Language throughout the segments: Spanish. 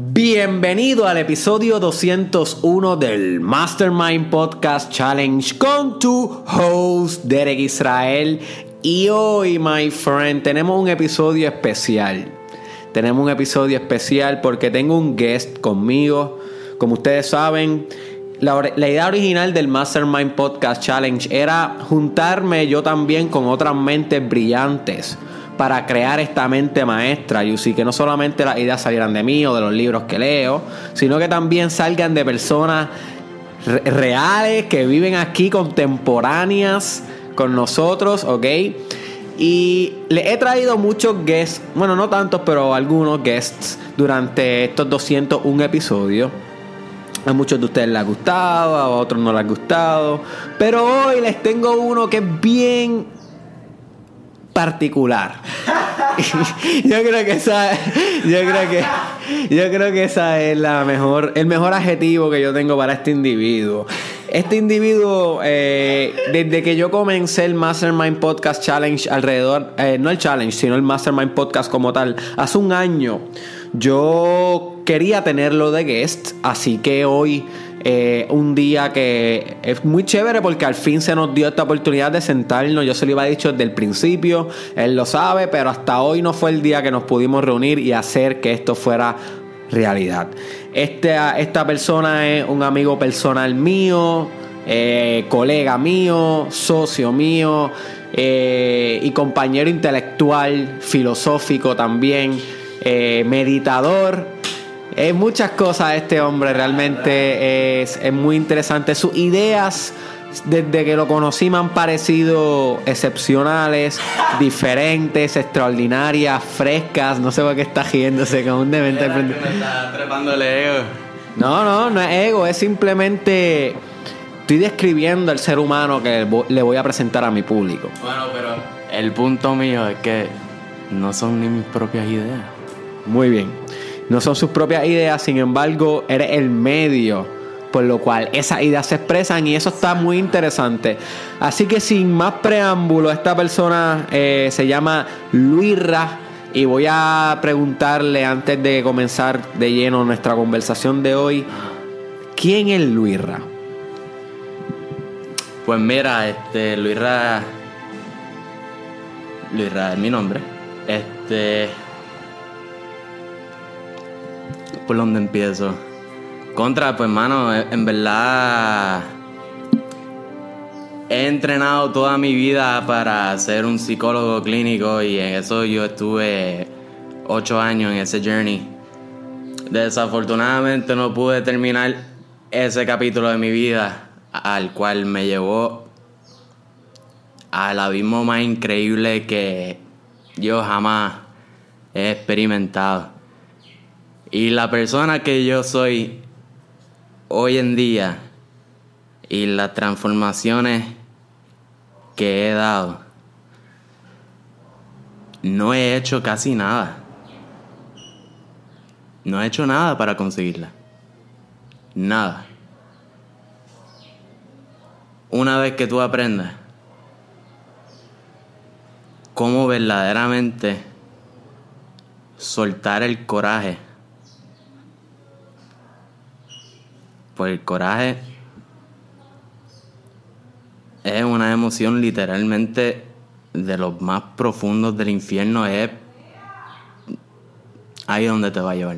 Bienvenido al episodio 201 del Mastermind Podcast Challenge con tu host Derek Israel. Y hoy, my friend, tenemos un episodio especial. Tenemos un episodio especial porque tengo un guest conmigo. Como ustedes saben, la, la, idea original del Mastermind Podcast Challenge era juntarme yo también con otras mentes brillantes para crear esta mente maestra, Yusi, que no solamente las ideas salieran de mí o de los libros que leo, sino que también salgan de personas reales que viven aquí contemporáneas con nosotros, ¿ok? Y le he traído muchos guests, bueno, no tantos, pero algunos guests durante estos 201 episodios. A muchos de ustedes les ha gustado, a otros no les ha gustado. Pero hoy les tengo uno que es bien particular. yo creo que esa yo creo que yo creo que esa es la mejor el mejor adjetivo que yo tengo para este individuo. Este individuo, eh, desde que yo comencé el Mastermind Podcast Challenge alrededor, eh, no el challenge, sino el Mastermind Podcast como tal, hace un año, yo quería tenerlo de guest, así que hoy eh, un día que es muy chévere porque al fin se nos dio esta oportunidad de sentarnos. Yo se lo iba dicho desde el principio, él lo sabe, pero hasta hoy no fue el día que nos pudimos reunir y hacer que esto fuera realidad. Este, esta persona es un amigo personal mío, eh, colega mío, socio mío eh, y compañero intelectual, filosófico también, meditador. Es muchas cosas este hombre, realmente es, es muy interesante. Sus ideas desde que lo conocí me han parecido excepcionales, diferentes, extraordinarias, frescas. No sé por qué está riéndose como un demente. Está trepándole ego. No, no, no es ego, es simplemente. Estoy describiendo el ser humano que le voy a presentar a mi público. Bueno, pero el punto mío es que no son ni mis propias ideas. Muy bien. No son sus propias ideas, sin embargo, eres el medio por lo cual esas ideas se expresan y eso está muy interesante. Así que sin más preámbulo, esta persona eh, se llama Luirra y voy a preguntarle antes de comenzar de lleno nuestra conversación de hoy, ¿quién es Luirra? Pues mira, este Luirra Luirra es mi nombre. Este ¿Por dónde empiezo? Contra, pues mano, en verdad he entrenado toda mi vida para ser un psicólogo clínico y en eso yo estuve ocho años en ese journey. Desafortunadamente no pude terminar ese capítulo de mi vida al cual me llevó al abismo más increíble que yo jamás he experimentado. Y la persona que yo soy hoy en día y las transformaciones que he dado, no he hecho casi nada. No he hecho nada para conseguirla. Nada. Una vez que tú aprendas cómo verdaderamente soltar el coraje Pues el coraje es una emoción literalmente de los más profundos del infierno. Es ahí donde te va a llevar.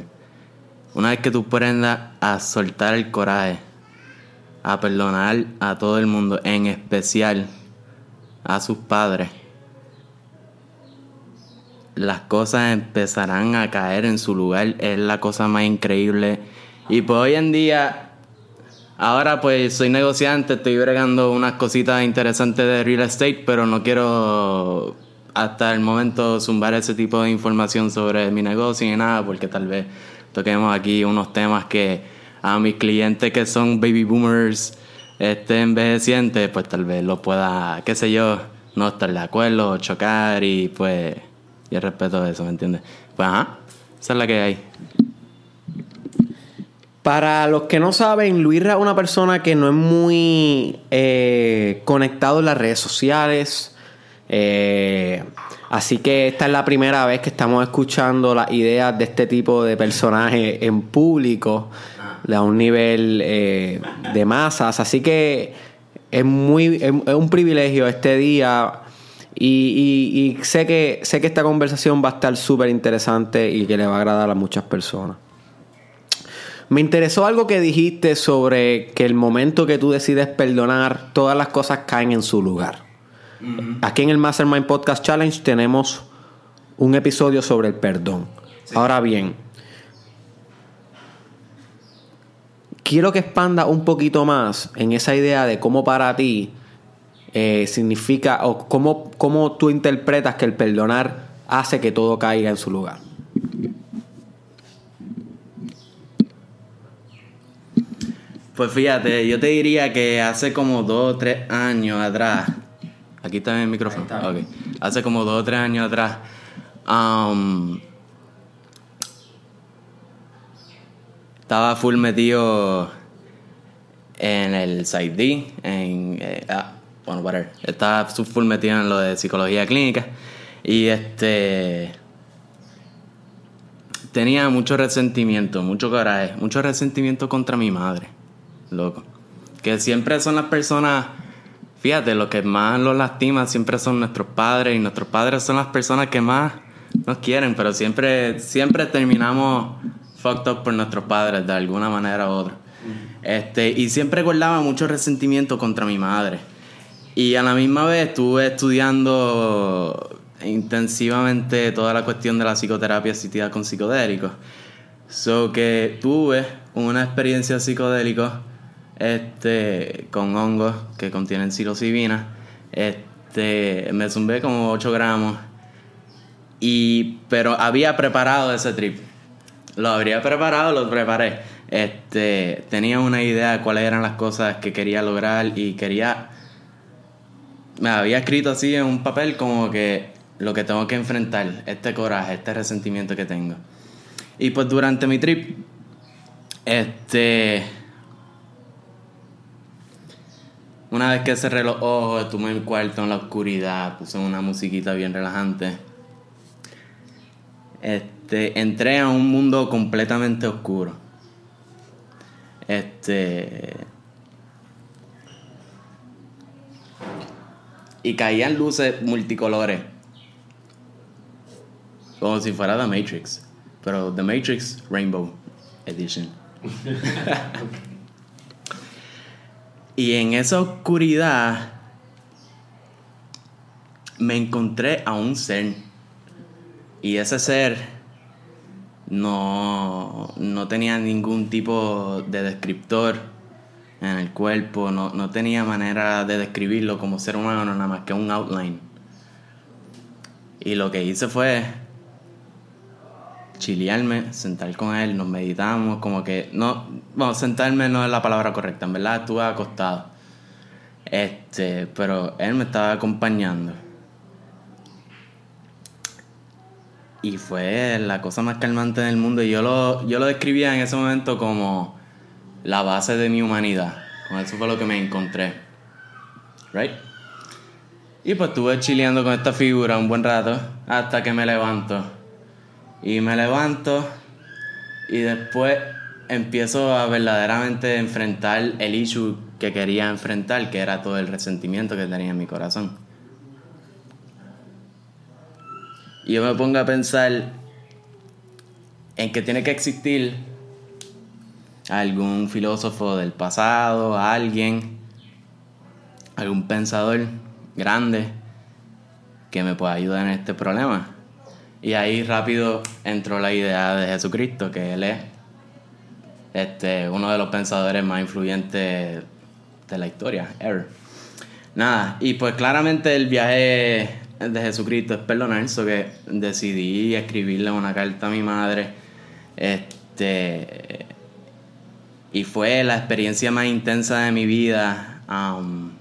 Una vez que tú aprendas a soltar el coraje, a perdonar a todo el mundo, en especial a sus padres, las cosas empezarán a caer en su lugar. Es la cosa más increíble. Y pues hoy en día Ahora pues soy negociante, estoy bregando unas cositas interesantes de real estate, pero no quiero hasta el momento zumbar ese tipo de información sobre mi negocio ni nada, porque tal vez toquemos aquí unos temas que a mis clientes que son baby boomers este, envejecientes, pues tal vez lo pueda, qué sé yo, no estar de acuerdo, chocar y pues yo respeto eso, ¿me entiendes? Pues ajá, esa es la que hay. Para los que no saben, Luisra es una persona que no es muy eh, conectado en las redes sociales. Eh, Así que esta es la primera vez que estamos escuchando las ideas de este tipo de personaje en público, a un nivel eh, de masas. Así que es muy es, un privilegio este día y, y, sé que sé que esta conversación va a estar súper interesante y que le va a agradar a muchas personas. Me interesó algo que dijiste sobre que el momento que tú decides perdonar, todas las cosas caen en su lugar. Aquí en el Mastermind Podcast Challenge tenemos un episodio sobre el perdón. Ahora bien, quiero que expanda un poquito más en esa idea de cómo para ti eh, significa o cómo, cómo tú interpretas que el perdonar hace que todo caiga en su lugar. Pues fíjate, yo te diría que hace como dos o tres años atrás, Aquí está el micrófono. Hace como dos o tres años atrás. Um, estaba full metido en el side D, en, eh, ah, bueno, whatever. Estaba full metido en lo de psicología clínica. Y este. Tenía mucho resentimiento, mucho coraje, mucho resentimiento contra mi madre. Loco. Que siempre son las personas Fíjate, lo que más los lastima siempre son nuestros padres y nuestros padres son las personas que más nos quieren, pero siempre, siempre terminamos fucked up por nuestros padres de alguna manera u otra. Este, y siempre guardaba mucho resentimiento contra mi madre. Y a la misma vez estuve estudiando intensivamente toda la cuestión de la psicoterapia asistida con psicodélicos. So que tuve una experiencia psicodélica este, con hongos que contienen psilocibina. Este, me zumbé como 8 gramos. Y, pero había preparado ese trip. Lo habría preparado, lo preparé. Este, tenía una idea de cuáles eran las cosas que quería lograr y quería. Me había escrito así en un papel como que lo que tengo que enfrentar, este coraje, este resentimiento que tengo. Y pues durante mi trip, este Una vez que cerré los ojos, estuve en el cuarto en la oscuridad, puse una musiquita bien relajante. Este, entré a un mundo completamente oscuro. Este. Y caían luces multicolores. Como si fuera The Matrix. Pero The Matrix Rainbow Edition. Y en esa oscuridad me encontré a un ser. Y ese ser no, no tenía ningún tipo de descriptor en el cuerpo, no, no tenía manera de describirlo como ser humano, nada más que un outline. Y lo que hice fue chilearme, sentar con él, nos meditamos, como que no, bueno, sentarme no es la palabra correcta, en verdad estuve acostado. Este, pero él me estaba acompañando. Y fue la cosa más calmante del mundo. Y yo lo, yo lo describía en ese momento como la base de mi humanidad. Con eso fue lo que me encontré. Right? Y pues estuve chileando con esta figura un buen rato hasta que me levanto y me levanto y después empiezo a verdaderamente enfrentar el issue que quería enfrentar, que era todo el resentimiento que tenía en mi corazón. Y yo me pongo a pensar en que tiene que existir algún filósofo del pasado, alguien, algún pensador grande que me pueda ayudar en este problema. Y ahí rápido entró la idea de Jesucristo, que él es este, uno de los pensadores más influyentes de la historia, ever. Nada, y pues claramente el viaje de Jesucristo es perdonar, eso que decidí escribirle una carta a mi madre. Este, y fue la experiencia más intensa de mi vida. Um,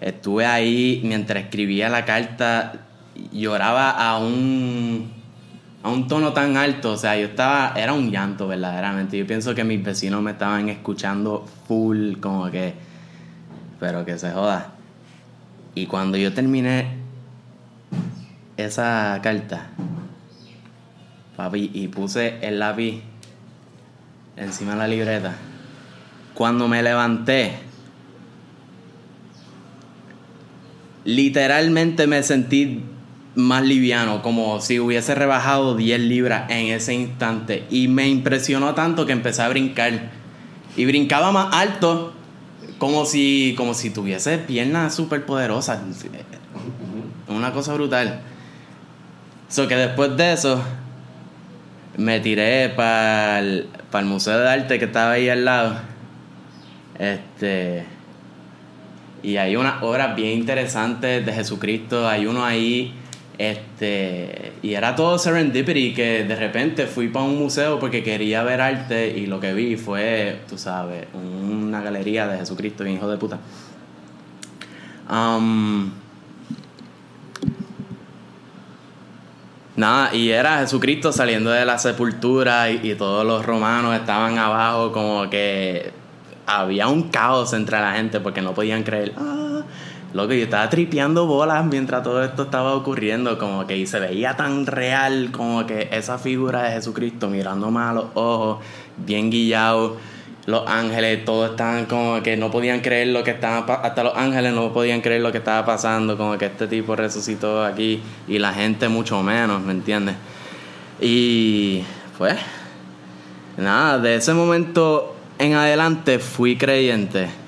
Estuve ahí mientras escribía la carta, lloraba a un, a un tono tan alto, o sea, yo estaba, era un llanto verdaderamente. Yo pienso que mis vecinos me estaban escuchando full, como que Pero que se joda. Y cuando yo terminé esa carta, papi, y puse el lápiz encima de la libreta, cuando me levanté, literalmente me sentí más liviano, como si hubiese rebajado 10 libras en ese instante. Y me impresionó tanto que empecé a brincar. Y brincaba más alto, como si, como si tuviese piernas súper poderosas. Una cosa brutal. So que después de eso, me tiré para el, el Museo de Arte que estaba ahí al lado. Este. Y hay unas obras bien interesantes de Jesucristo. Hay uno ahí este, y era todo serendipity que de repente fui para un museo porque quería ver arte y lo que vi fue, tú sabes, una galería de Jesucristo, hijo de puta. Um, nada, y era Jesucristo saliendo de la sepultura y todos los romanos estaban abajo como que había un caos entre la gente porque no podían creer. Ah, lo que yo estaba tripeando bolas mientras todo esto estaba ocurriendo, como que se veía tan real, como que esa figura de Jesucristo mirándome a los ojos, bien guillado. Los ángeles, todos estaban como que no podían creer lo que estaba hasta los ángeles no podían creer lo que estaba pasando, como que este tipo resucitó aquí y la gente mucho menos, ¿me entiendes? Y pues, nada, de ese momento en adelante fui creyente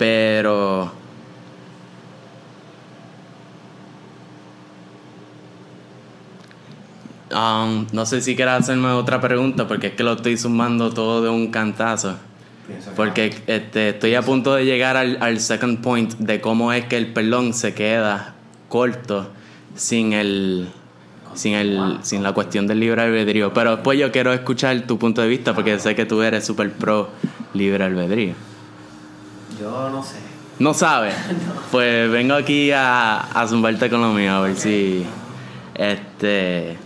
pero... Um, no sé si quieras hacerme otra pregunta porque es que lo estoy sumando todo de un cantazo. Porque este, estoy a punto de llegar al, al, second point de cómo es que el pelón se queda corto sin el sin el sin la cuestión del libre albedrío. Pero después yo quiero escuchar tu punto de vista porque sé que tú eres super pro libre albedrío. Yo no sé. ¿No sabes? Pues vengo aquí a, a zumbarte con lo mío, a ver si. Este.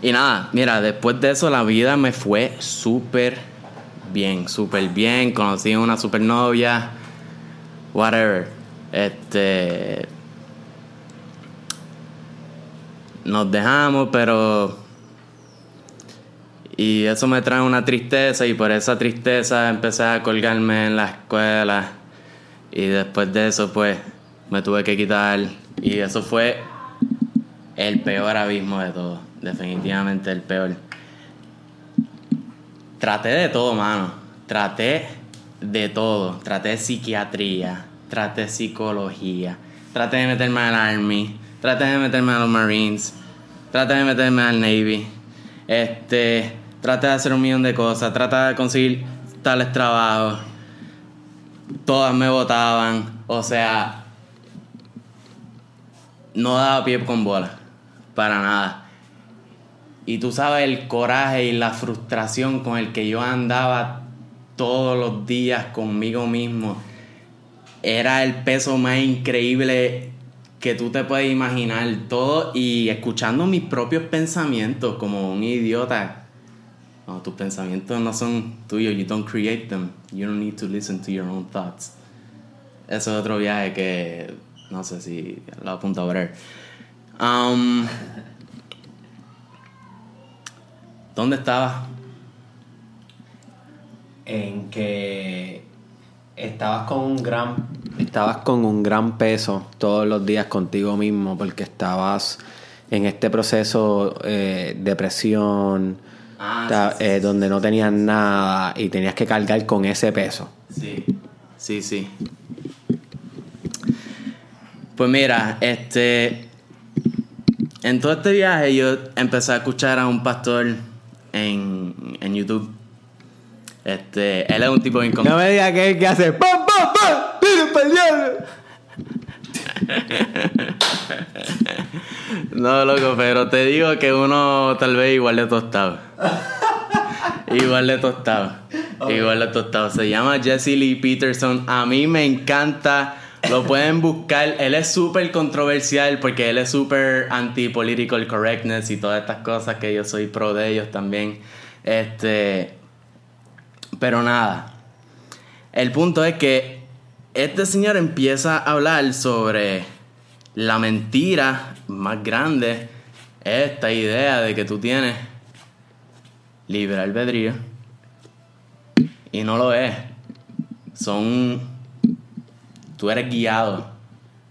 Y nada, mira, después de eso la vida me fue súper bien, súper bien. Conocí a una super novia, whatever. Este. Nos dejamos, pero y eso me trae una tristeza y por esa tristeza empecé a colgarme en la escuela. Y después de eso pues me tuve que quitar. Y eso fue el peor abismo de todo. Definitivamente el peor. Traté de todo, mano. Traté de todo. Traté psiquiatría. Traté psicología. Traté de meterme al Army. Traté de meterme a los Marines. Traté de meterme al Navy. Este trata de hacer un millón de cosas, trata de conseguir tales trabajos. Todas me votaban, o sea, no daba pie con bola, para nada. Y tú sabes el coraje y la frustración con el que yo andaba todos los días conmigo mismo. Era el peso más increíble que tú te puedes imaginar. Todo y escuchando mis propios pensamientos como un idiota no, tus pensamientos no son tuyos, you don't create them. You don't need to listen to your own thoughts. Eso es otro viaje que no sé si lo apunto a ver. Um, ¿Dónde estabas? En que estabas con un gran estabas con un gran peso todos los días contigo mismo porque estabas en este proceso eh, depresión Ah, eh, donde no tenías nada y tenías que cargar con ese peso. Sí, sí, sí. Pues mira, este. En todo este viaje yo empecé a escuchar a un pastor en, en YouTube. Este, él es un tipo de No me digas que es que hace ¡Pam, pam, pam! no, loco, pero te digo que uno tal vez igual de tostado. igual de tostado. Igual de tostado. Se llama Jesse Lee Peterson. A mí me encanta. Lo pueden buscar. Él es súper controversial porque él es súper anti-political correctness y todas estas cosas que yo soy pro de ellos también. Este. Pero nada. El punto es que este señor empieza a hablar sobre la mentira más grande, esta idea de que tú tienes libre albedrío. Y no lo es. Son... Tú eres guiado.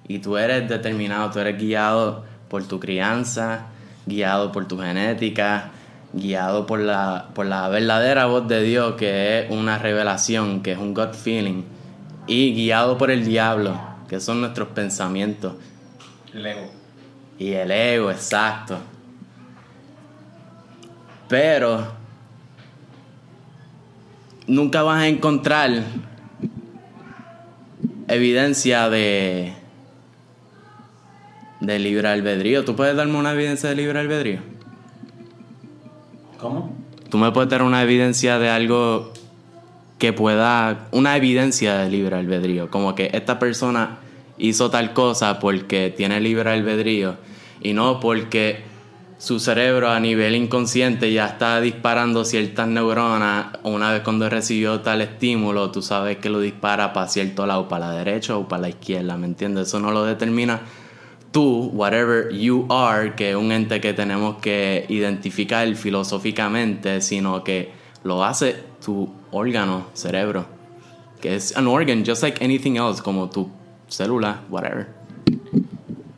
Y tú eres determinado, tú eres guiado por tu crianza, guiado por tu genética, guiado por la, por la verdadera voz de Dios, que es una revelación, que es un gut feeling, y guiado por el diablo, que son nuestros pensamientos. El ego. Y el ego, exacto. Pero nunca vas a encontrar evidencia de de libre albedrío. ¿Tú puedes darme una evidencia de libre albedrío? ¿Cómo? ¿Tú me puedes dar una evidencia de algo que pueda... Una evidencia de libre albedrío? Como que esta persona hizo tal cosa porque tiene libre albedrío y no porque su cerebro a nivel inconsciente ya está disparando ciertas neuronas. Una vez cuando recibió tal estímulo, tú sabes que lo dispara para cierto lado, para la derecha o para la izquierda, ¿me entiendes? Eso no lo determina tú, whatever you are, que es un ente que tenemos que identificar filosóficamente, sino que lo hace tu órgano, cerebro, que es an organ, just like anything else, como tu célula, whatever.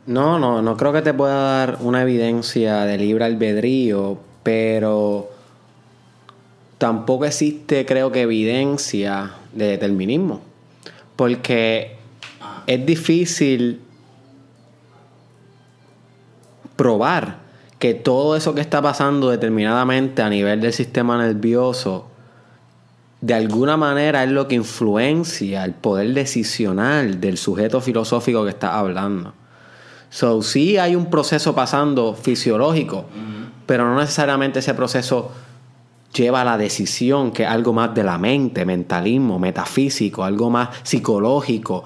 No, no, no creo que te pueda dar una evidencia de libre albedrío, pero tampoco existe, creo que, evidencia de determinismo. Porque es difícil probar que todo eso que está pasando determinadamente a nivel del sistema nervioso, de alguna manera es lo que influencia el poder decisional del sujeto filosófico que está hablando. So, sí hay un proceso pasando fisiológico, pero no necesariamente ese proceso lleva a la decisión, que es algo más de la mente, mentalismo, metafísico, algo más psicológico,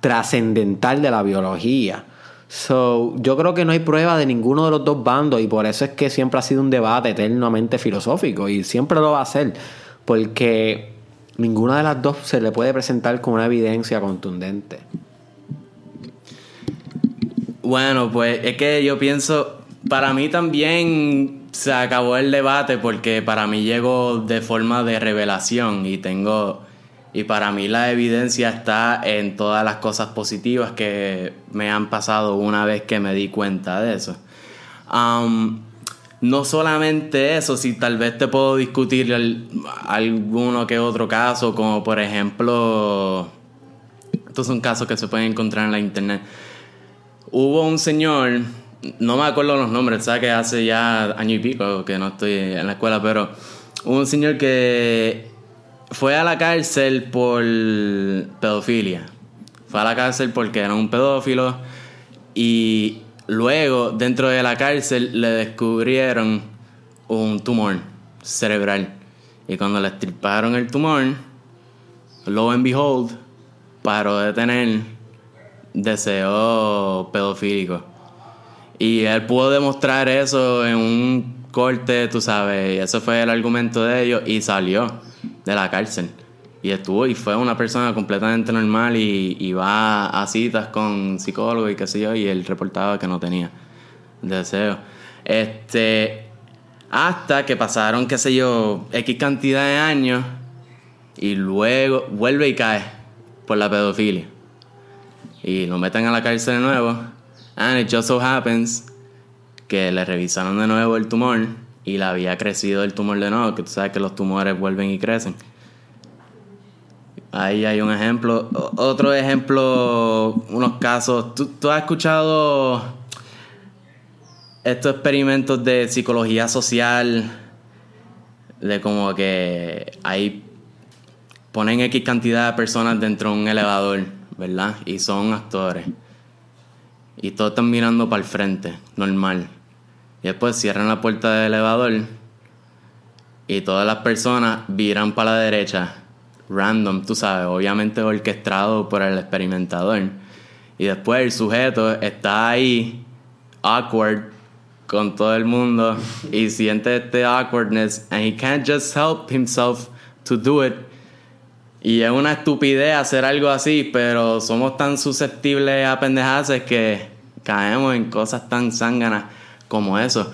trascendental de la biología. So, yo creo que no hay prueba de ninguno de los dos bandos y por eso es que siempre ha sido un debate eternamente filosófico y siempre lo va a ser, porque ninguna de las dos se le puede presentar con una evidencia contundente. Bueno, pues es que yo pienso, para mí también se acabó el debate porque para mí llegó de forma de revelación y tengo y para mí la evidencia está en todas las cosas positivas que me han pasado una vez que me di cuenta de eso. no solamente eso, si tal vez te puedo discutir alguno que otro caso, como por ejemplo, estos son casos que se pueden encontrar en la internet. Hubo un señor, no me acuerdo los nombres, sabes que hace ya año y pico que no estoy en la escuela, pero hubo un señor que fue a la cárcel por pedofilia. Fue a la cárcel porque era un pedófilo y luego dentro de la cárcel le descubrieron un tumor cerebral. Y cuando le estriparon el tumor, lo and behold, paró de tener deseo pedofílico. Y él pudo demostrar eso en un corte, tú sabes, y fue el argumento de ellos y salió de la cárcel. Y estuvo y fue una persona completamente normal y, va a citas con psicólogos y qué sé yo, y él reportaba que no tenía deseo. Este, hasta que pasaron, qué sé yo, X cantidad de años y luego vuelve y cae por la pedofilia. Y lo meten a la cárcel de nuevo. And it just so happens que le revisaron de nuevo el tumor y le había crecido el tumor de nuevo, que tú sabes que los tumores vuelven y crecen. Ahí hay un ejemplo. Otro ejemplo, unos casos. ¿Tú, has escuchado estos experimentos de psicología social? De como que ahí ponen X cantidad de personas dentro de un elevador, ¿verdad? Y son actores. Y todos están mirando para el frente, normal. Y después cierran la puerta del elevador y todas las personas viran para la derecha, random, tú sabes, obviamente orquestado por el experimentador. Y después el sujeto está ahí, awkward, con todo el mundo y siente este awkwardness and he can't just help himself to do it Y es una estupidez hacer algo así, pero somos tan susceptibles a pendejaces que caemos en cosas tan zánganas como eso.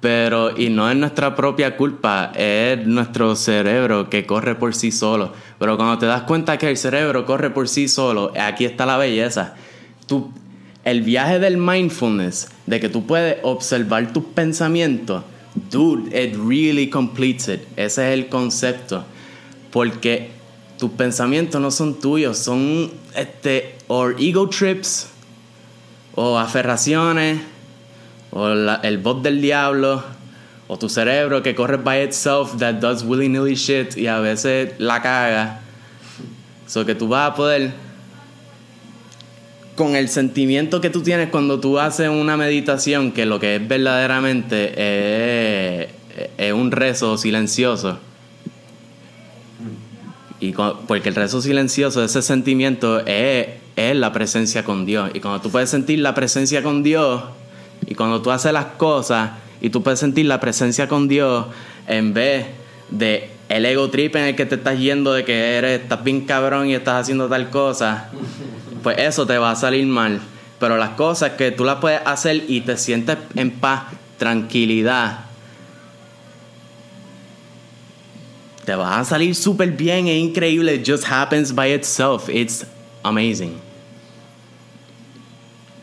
Pero, y no es nuestra propia culpa, es nuestro cerebro que corre por sí solo. Pero cuando te das cuenta que el cerebro corre por sí solo, aquí está la belleza. Tú, el viaje del mindfulness, de que tú puedes observar tus pensamientos, dude, it really completes it. Ese es el concepto. Porque tus pensamientos no son tuyos, son este, or ego trips, o aferraciones, o el bot del diablo, o tu cerebro que corre by itself that does willy-nilly shit y a veces la caga. So que tú vas a poder, con el sentimiento que tú tienes cuando tú haces una meditación, que lo que es verdaderamente es, es un rezo silencioso. Y porque el rezo silencioso, ese sentimiento es, es la presencia con Dios. Y cuando tú puedes sentir la presencia con Dios, y cuando tú haces las cosas y tú puedes sentir la presencia con Dios en vez de el ego trip en el que te estás yendo de que eres, estás bien cabrón y estás haciendo tal cosa, pues eso te va a salir mal. Pero las cosas que tú las puedes hacer y te sientes en paz, tranquilidad, te va a salir súper bien, es increíble. It just happens by itself. It's amazing.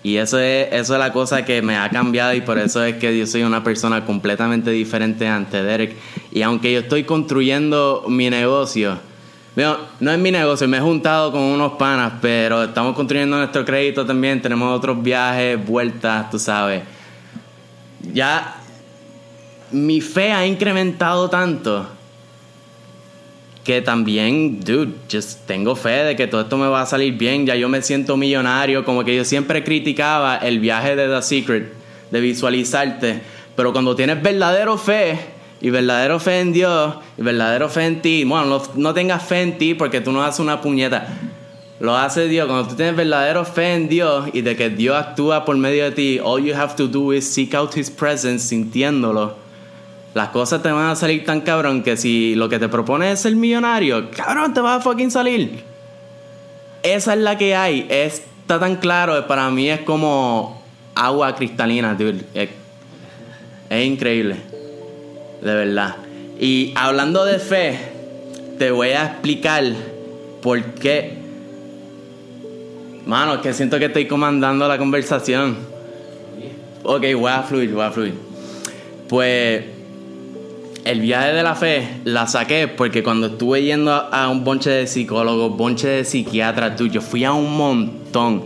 Y eso es, eso es la cosa que me ha cambiado y por eso es que yo soy una persona completamente diferente ante Derek. Y aunque yo estoy construyendo mi negocio, no es mi negocio, me he juntado con unos panas, pero estamos construyendo nuestro crédito también, tenemos otros viajes, vueltas, tú sabes. Ya mi fe ha incrementado tanto que también, dude, just tengo fe de que todo esto me va a salir bien, ya yo me siento millonario, como que yo siempre criticaba el viaje de The Secret, de visualizarte, pero cuando tienes verdadero fe y verdadero fe en Dios y verdadero fe en ti, bueno, no, tengas fe en ti porque tú no haces una puñeta, lo hace Dios, cuando tú tienes verdadero fe en Dios y de que Dios actúa por medio de ti, all you have to do is seek out His presence sintiéndolo las cosas te van a salir tan cabrón que si lo que te propone es ser millonario, cabrón, te va a fucking salir. Esa es la que hay. Está tan claro. Para mí es como agua cristalina, dude. Es, es increíble. De verdad. Y hablando de fe, te voy a explicar por qué. Mano, que siento que estoy comandando la conversación. Ok, voy a fluir, voy a fluir. Pues el viaje de la fe la saqué porque cuando estuve yendo a, un bonche de psicólogos, bonche de psiquiatras, yo fui a un montón.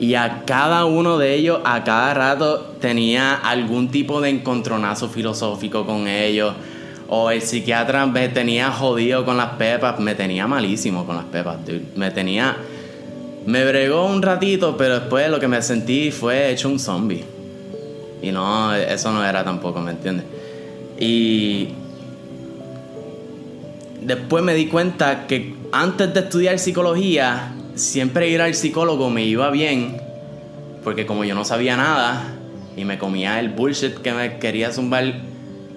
Y a cada uno de ellos, a cada rato, tenía algún tipo de encontronazo filosófico con ellos. O el psiquiatra me tenía jodido con las pepas, me tenía malísimo con las pepas, dude. Me tenía. Me bregó un ratito, pero después lo que me sentí fue hecho un zombie. Y no, eso no era tampoco, ¿me entiendes? Y después me di cuenta que antes de estudiar psicología, siempre ir al psicólogo me iba bien, porque como yo no sabía nada y me comía el bullshit que me quería zumbar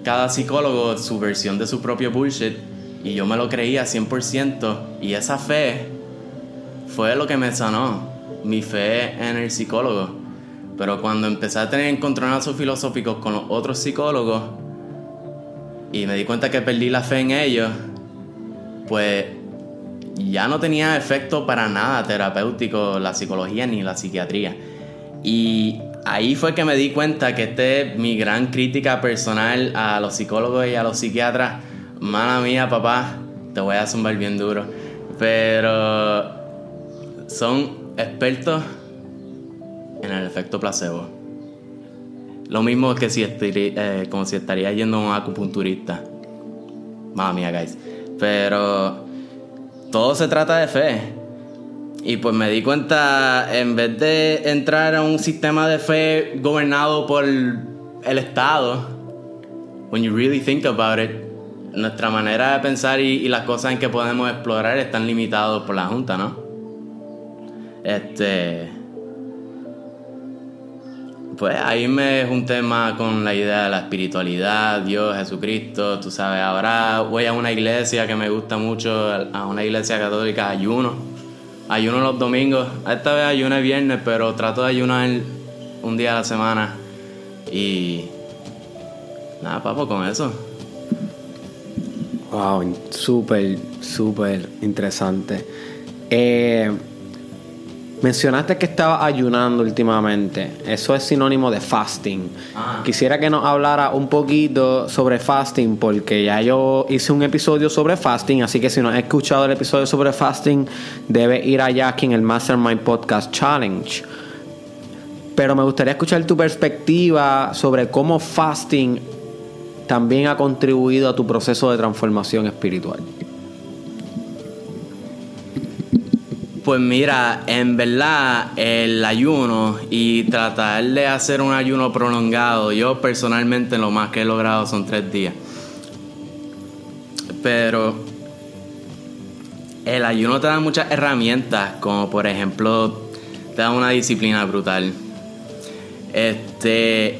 cada psicólogo, su versión de su propio bullshit, y yo me lo creía 100%, y esa fe fue lo que me sanó, mi fe en el psicólogo. Pero cuando empecé a tener encontronazos filosóficos con los otros psicólogos, y me di cuenta que perdí la fe en ellos, pues ya no tenía efecto para nada terapéutico la psicología ni la psiquiatría. Y ahí fue que me di cuenta que este es mi gran crítica personal a los psicólogos y a los psiquiatras. Mala mía, papá, te voy a zumbar bien duro. Pero son expertos en el efecto placebo. Lo mismo que si eh, como si estaría yendo a un acupunturista. Mamma mía, guys. Pero todo se trata de fe. Y pues me di cuenta, en vez de entrar a un sistema de fe gobernado por el Estado, when you really think about it, nuestra manera de pensar y, y las cosas en que podemos explorar están limitados por la Junta, ¿no? Este Pues ahí me junté más con la idea de la espiritualidad, Dios, Jesucristo, tú sabes. Ahora voy a una iglesia que me gusta mucho, a una iglesia católica, ayuno. Ayuno los domingos. Esta vez ayuno el viernes, pero trato de ayunar un día a la semana. Y. Nada, papo, con eso. Wow, súper, súper interesante. Eh, mencionaste que estabas ayunando últimamente. Eso es sinónimo de fasting. Ah. Quisiera que nos hablara un poquito sobre fasting, porque ya yo hice un episodio sobre fasting, así que si no has escuchado el episodio sobre fasting, debe ir allá aquí en el Mastermind Podcast Challenge. Pero me gustaría escuchar tu perspectiva sobre cómo fasting también ha contribuido a tu proceso de transformación espiritual. Pues mira, en verdad el ayuno y tratar de hacer un ayuno prolongado, yo personalmente lo más que he logrado son tres días. Pero el ayuno te da muchas herramientas, como por ejemplo te da una disciplina brutal. Este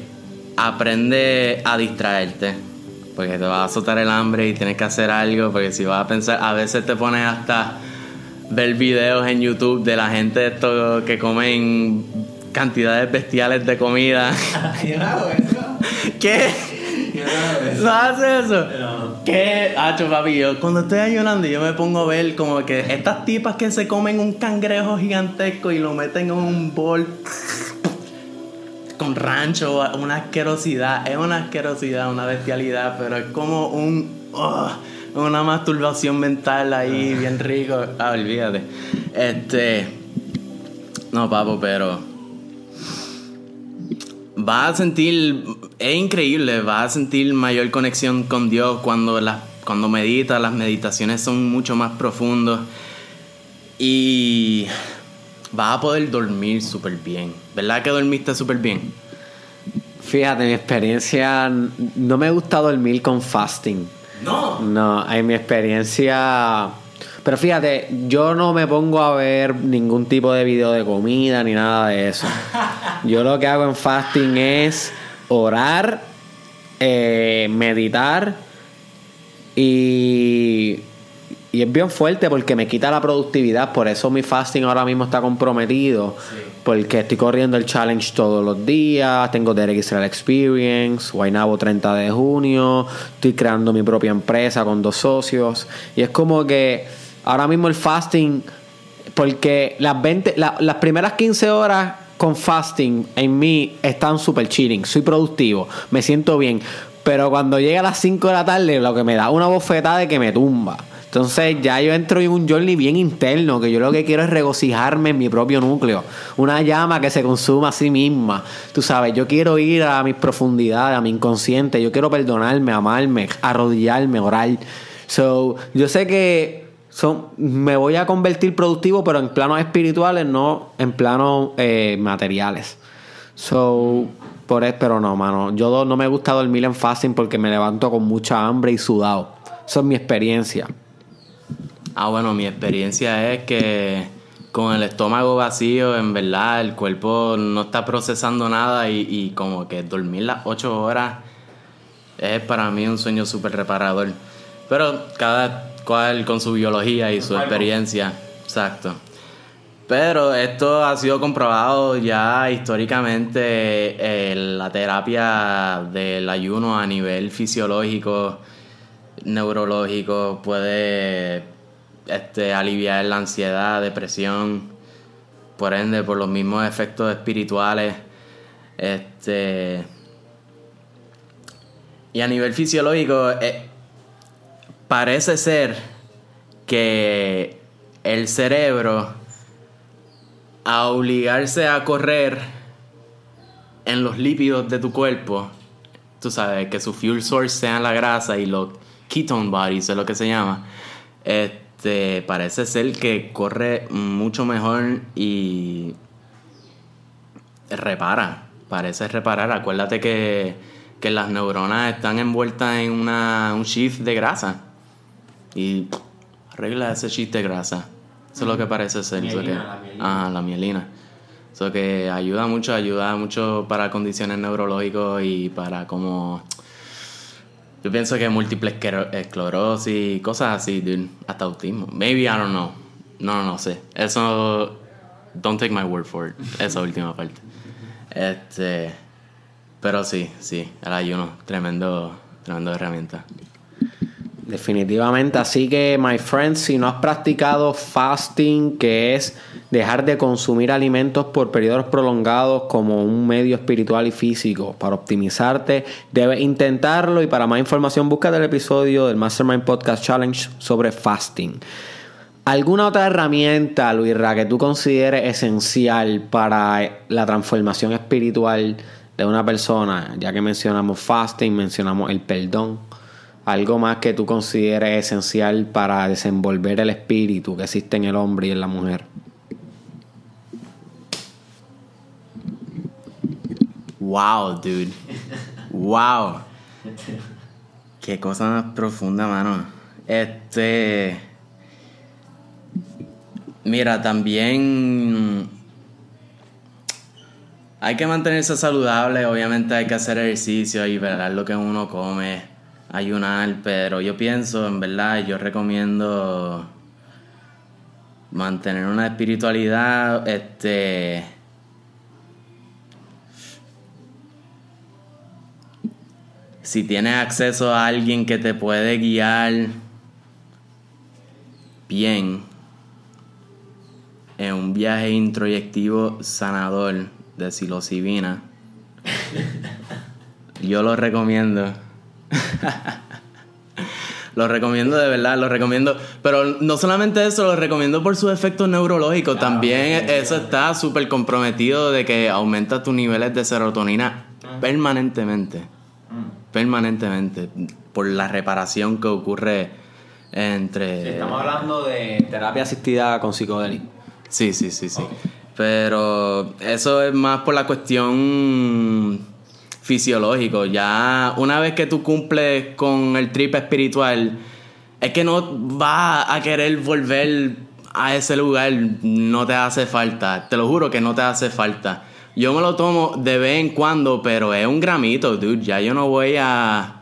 aprende a distraerte, porque te va a azotar el hambre y tienes que hacer algo, porque si vas a pensar, a veces te pones hasta ver videos en YouTube de la gente esto que comen cantidades bestiales de comida. ¿Qué? ¿No haces eso? ¿Qué? Hacho, papi, yo cuando estoy ayunando yo me pongo a ver como que estas tipas que se comen un cangrejo gigantesco y lo meten en un bol con rancho, una asquerosidad, es una asquerosidad, una bestialidad, pero es como un... oh, una masturbación mental ahí bien rico. Ah, olvídate. Este... No, papo, pero... Vas a sentir... Es increíble, vas a sentir mayor conexión con Dios cuando, las, cuando meditas, las meditaciones son mucho más profundos. Y vas a poder dormir súper bien. ¿Verdad que dormiste súper bien? Fíjate, mi experiencia no me gusta dormir con fasting. No. No, en mi experiencia. Pero fíjate, yo no me pongo a ver ningún tipo de video de comida ni nada de eso. Yo lo que hago en fasting es orar, eh, meditar y, y es bien fuerte porque me quita la productividad. Por eso mi fasting ahora mismo está comprometido. Porque estoy corriendo el challenge todos los días. Tengo Derek Israel Experience, Guaynabo 30 de junio. Estoy creando mi propia empresa con dos socios. Y es como que ahora mismo el fasting, porque las, 20, la- las primeras 15 horas con fasting en mí están súper chilling. Soy productivo, me siento bien. Pero cuando llega a las 5 de la tarde, lo que me da una bofetada de que me tumba. Entonces ya yo entro en un journey bien interno, que yo lo que quiero es regocijarme en mi propio núcleo. Una llama que se consuma a sí misma. Tú sabes, yo quiero ir a mis profundidades, a mi inconsciente. Yo quiero perdonarme, amarme, arrodillarme, orar. So, yo sé que son, me voy a convertir productivo, pero en planos espirituales, no en planos eh, materiales. So, por eso, pero no, mano. Yo no me gusta dormir en fasting porque me levanto con mucha hambre y sudado. Eso es mi experiencia. Ah, bueno, mi experiencia es que con el estómago vacío, en verdad, el cuerpo no está procesando nada y, y como que dormir las 8 horas es para mí un sueño súper reparador. Pero cada cual con su biología y su experiencia. Exacto. Pero esto ha sido comprobado ya históricamente, eh, la terapia del ayuno a nivel fisiológico, neurológico, puede este, aliviar la ansiedad, depresión, por ende, por los mismos efectos espirituales. Este, y a nivel fisiológico, eh, parece ser que el cerebro, a obligarse a correr en los lípidos de tu cuerpo, tú sabes, que su fuel source sea la grasa y los ketone bodies es lo que se llama, este, parece ser que corre mucho mejor y repara, parece reparar. Acuérdate que, que las neuronas están envueltas en una, un shift de grasa y pff, arregla ese shift de grasa. Eso es lo que parece ser. que- la mielina. Ah, la mielina. Eso que ayuda mucho, ayuda mucho para condiciones neurológicas y para como... Yo pienso que múltiple esclerosis, cosas así, dude. Hasta autismo. Maybe, I don't know. No, no, no sé. Eso... Don't take my word for it. Esa última parte. Este... Pero sí, sí. El ayuno. Tremendo, tremendo herramienta. Definitivamente. Así que, my friends, si no has practicado fasting, que es dejar de consumir alimentos por periodos prolongados como un medio espiritual y físico para optimizarte, debes intentarlo. Y para más información, busca el episodio del Mastermind Podcast Challenge sobre fasting. ¿Alguna otra herramienta, Luisra, que tú consideres esencial para la transformación espiritual de una persona? Ya que mencionamos fasting, mencionamos el perdón algo más que tú consideres esencial para desenvolver el espíritu que existe en el hombre y en la mujer. Wow, dude. Wow. Qué cosa más profunda, mano. Este. Mira, también. Hay que mantenerse saludable, obviamente hay que hacer ejercicio y ver lo que uno come ayunar, pero yo pienso, en verdad, yo recomiendo mantener una espiritualidad, este... Si tienes acceso a alguien que te puede guiar bien en un viaje introyectivo sanador de psilocibina, yo lo recomiendo. lo recomiendo de verdad, lo recomiendo. Pero no solamente eso, lo recomiendo por sus efectos neurológicos. También eso está súper comprometido de que aumenta tus niveles de serotonina permanentemente. Permanentemente. Por la reparación que ocurre entre. estamos hablando de terapia asistida con psicodélico. Sí, sí, sí, sí. Pero eso es más por la cuestión fisiológico. Ya una vez que tú cumples con el trip espiritual, es que no vas a querer volver a ese lugar, no te hace falta. Te lo juro que no te hace falta. Yo me lo tomo de vez en cuando, pero es un gramito, dude. Ya yo no voy a,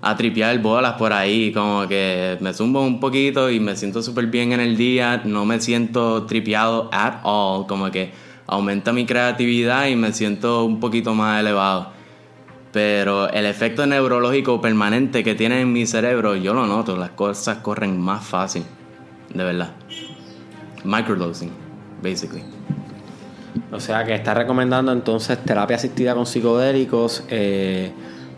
a tripear bolas por ahí. Como que me zumbo un poquito y me siento súper bien en el día. No me siento tripeado at all. Como que aumenta mi creatividad y me siento un poquito más elevado. Pero el efecto neurológico permanente que tiene en mi cerebro, yo lo noto, las cosas corren más fácil, de verdad. Microdosing, basically. O sea que está recomendando entonces terapia asistida con psicodélicos eh,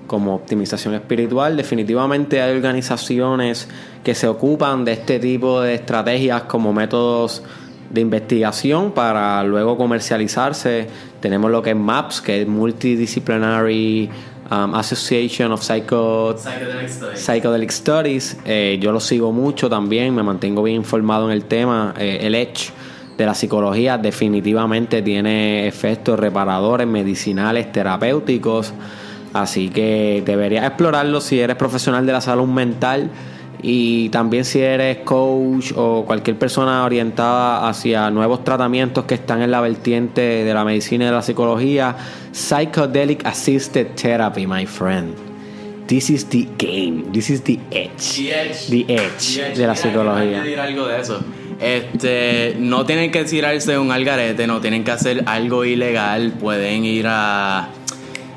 como optimización espiritual. Definitivamente hay organizaciones que se ocupan de este tipo de estrategias como métodos de investigación para luego comercializarse. Tenemos lo que es MAPS, que es Multidisciplinary um, Association of Psychedelic Studies. Eh, yo lo sigo mucho también, me mantengo bien informado en el tema. Eh, el Edge de la psicología definitivamente tiene efectos reparadores, medicinales, terapéuticos. Así que deberías explorarlo si eres profesional de la salud mental y también si eres coach o cualquier persona orientada hacia nuevos tratamientos que están en la vertiente de la medicina y de la psicología, Psychedelic Assisted Therapy, my friend. This is the game, this is the edge. The edge, de la psicología. Algo de eso. Este, no tienen que tirarse un algarete, no tienen que hacer algo ilegal, pueden ir a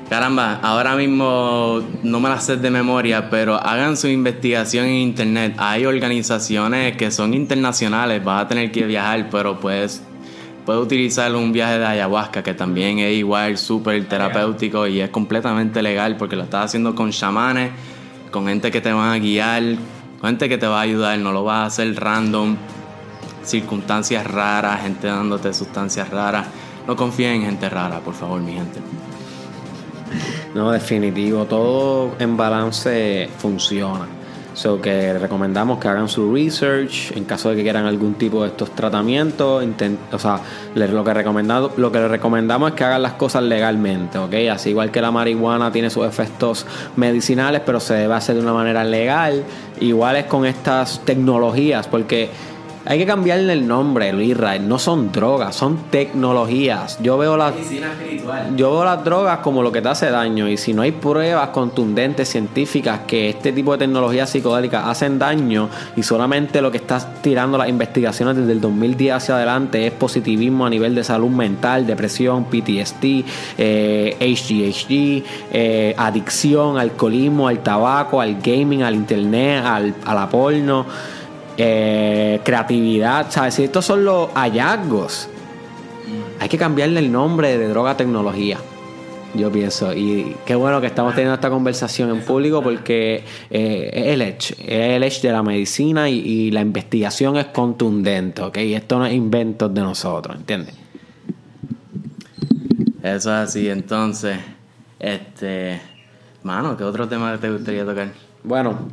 Caramba, ahora mismo no me la sé de memoria, pero hagan su investigación en internet. Hay organizaciones que son internacionales, vas a tener que viajar, pero puedes, puedes utilizar un viaje de ayahuasca que también es igual súper terapéutico y es completamente legal porque lo estás haciendo con chamanes, con gente que te van a guiar, con gente que te va a ayudar, no lo vas a hacer random, circunstancias raras, gente dándote sustancias raras. No confíen en gente rara, por favor, mi gente. No, definitivo. Todo en balance funciona. So que recomendamos que hagan su research en caso de que quieran algún tipo de estos tratamientos. o sea, lo que, recomendado, lo que les recomendamos es que hagan las cosas legalmente, ¿ok? Así igual que la marihuana tiene sus efectos medicinales, pero se debe hacer de una manera legal. Igual es con estas tecnologías, porque Hay que cambiarle el nombre, Luis Israel. No son drogas, son tecnologías. Yo veo las yo veo las drogas como lo que te hace daño y si no hay pruebas contundentes científicas que este tipo de tecnologías psicodélicas hacen daño y solamente lo que estás tirando las investigaciones desde el 2010 hacia adelante es positivismo a nivel de salud mental, depresión, PTSD, eh, HGHD, eh, adicción, alcoholismo, al tabaco, al gaming, al internet, al, a la porno eh, creatividad, ¿sabes? Si estos son los hallazgos, hay que cambiarle el nombre de droga tecnología. Yo pienso, y qué bueno que estamos teniendo esta conversación en público porque eh, es el edge, es el edge de la medicina y, la investigación es contundente, ¿ok? Esto no es inventos de nosotros, ¿entiendes? Eso es así, entonces, este, mano, ¿qué otro tema te gustaría tocar? Bueno,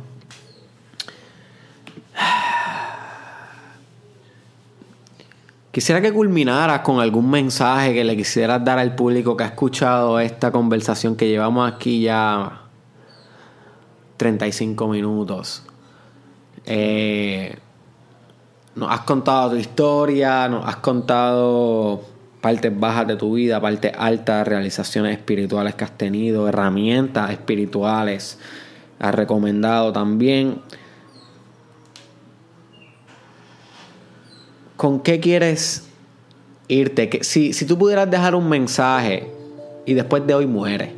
Quisiera que culminaras con algún mensaje que le quisieras dar al público que ha escuchado esta conversación que llevamos aquí ya 35 minutos. Eh, nos has contado tu historia, nos has contado partes bajas de tu vida, partes altas, realizaciones espirituales que has tenido, herramientas espirituales. Has recomendado también. ¿Con qué quieres irte? Que, si, si tú pudieras dejar un mensaje y después de hoy mueres.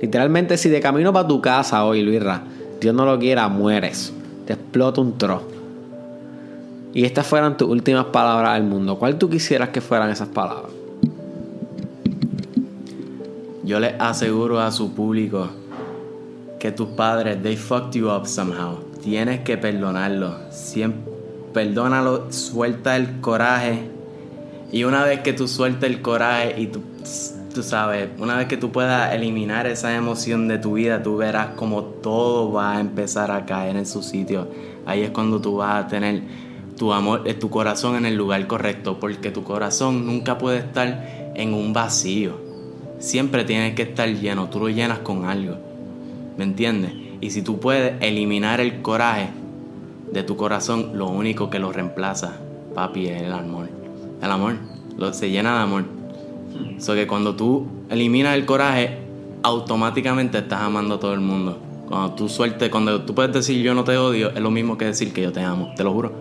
Literalmente, si de camino para tu casa hoy, Luisra, Dios no lo quiera, mueres. Te explota un tro. Y estas fueran tus últimas palabras al mundo. ¿Cuál tú quisieras que fueran esas palabras? Yo les aseguro a su público que tus padres, they fucked you up somehow. Tienes que perdonarlo. Siempre perdónalo, suelta el coraje. Y una vez que tú sueltes el coraje y tú, tú sabes, una vez que tú puedas eliminar esa emoción de tu vida, tú verás como todo va a empezar a caer en su sitio. Ahí es cuando tú vas a tener tu amor, eh, tu corazón en el lugar correcto, porque tu corazón nunca puede estar en un vacío. Siempre tiene que estar lleno, tú lo llenas con algo. ¿Me entiendes? Y si tú puedes eliminar el coraje, de tu corazón, lo único que lo reemplaza, papi, es el amor. El amor, lo, se llena de amor. So que cuando tú eliminas el coraje, automáticamente estás amando a todo el mundo. Cuando tú sueltes, cuando tú puedes decir yo no te odio, es lo mismo que decir que yo te amo, te lo juro.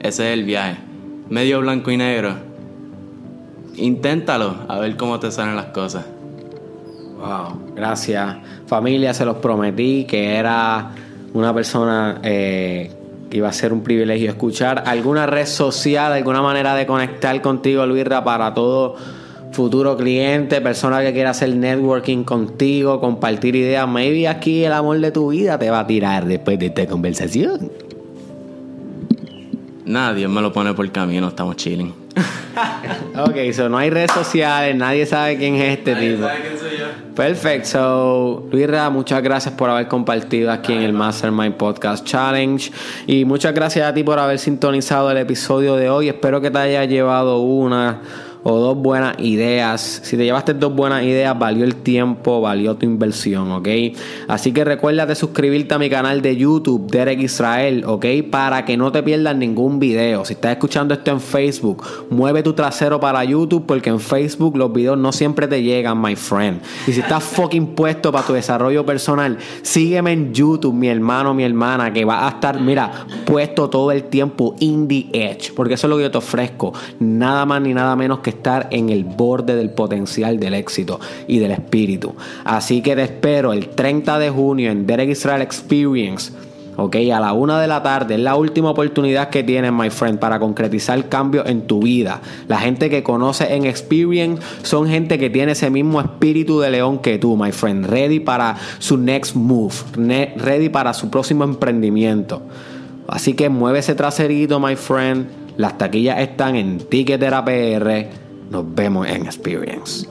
Ese es el viaje. Medio blanco y negro. Inténtalo, a ver cómo te salen las cosas. Wow, gracias. Familia, se los prometí que era una persona eh, que iba a ser un privilegio escuchar. ¿Alguna red social, alguna manera de conectar contigo, Luisra, para todo futuro cliente, persona que quiera hacer networking contigo, compartir ideas? Maybe aquí el amor de tu vida te va a tirar después de esta conversación. Nadie me lo pone por camino, estamos chilling. ok, so no hay redes sociales, nadie sabe quién es este tipo. Sabe quién soy yo. Perfecto, so Luisra, muchas gracias por haber compartido aquí en el Mastermind Podcast Challenge y muchas gracias a ti por haber sintonizado el episodio de hoy. Espero que te haya llevado una o dos buenas ideas. Si te llevaste dos buenas ideas, valió el tiempo, valió tu inversión, ¿ok? Así que recuerda de suscribirte a mi canal de YouTube, Derek Israel, ¿ok? Para que no te pierdas ningún video. Si estás escuchando esto en Facebook, mueve tu trasero para YouTube porque en Facebook los videos no siempre te llegan, my friend. Y si estás fucking puesto para tu desarrollo personal, sígueme en YouTube, mi hermano, mi hermana, que va a estar, mira, puesto todo el tiempo in the edge, porque eso es lo que yo te ofrezco. Nada más ni nada menos que estar en el borde del potencial del éxito y del espíritu. Así que te espero el 30 de junio en Derek Israel Experience. Ok, a la una de la tarde es la última oportunidad que tienes, my friend, para concretizar cambios en tu vida. La gente que conoce en Experience son gente que tiene ese mismo espíritu de león que tú, my friend. Ready para su next move, ready para su próximo emprendimiento. Así que mueve traserito, my friend. Las taquillas están en Ticketera PR. Nos vemos en Experience.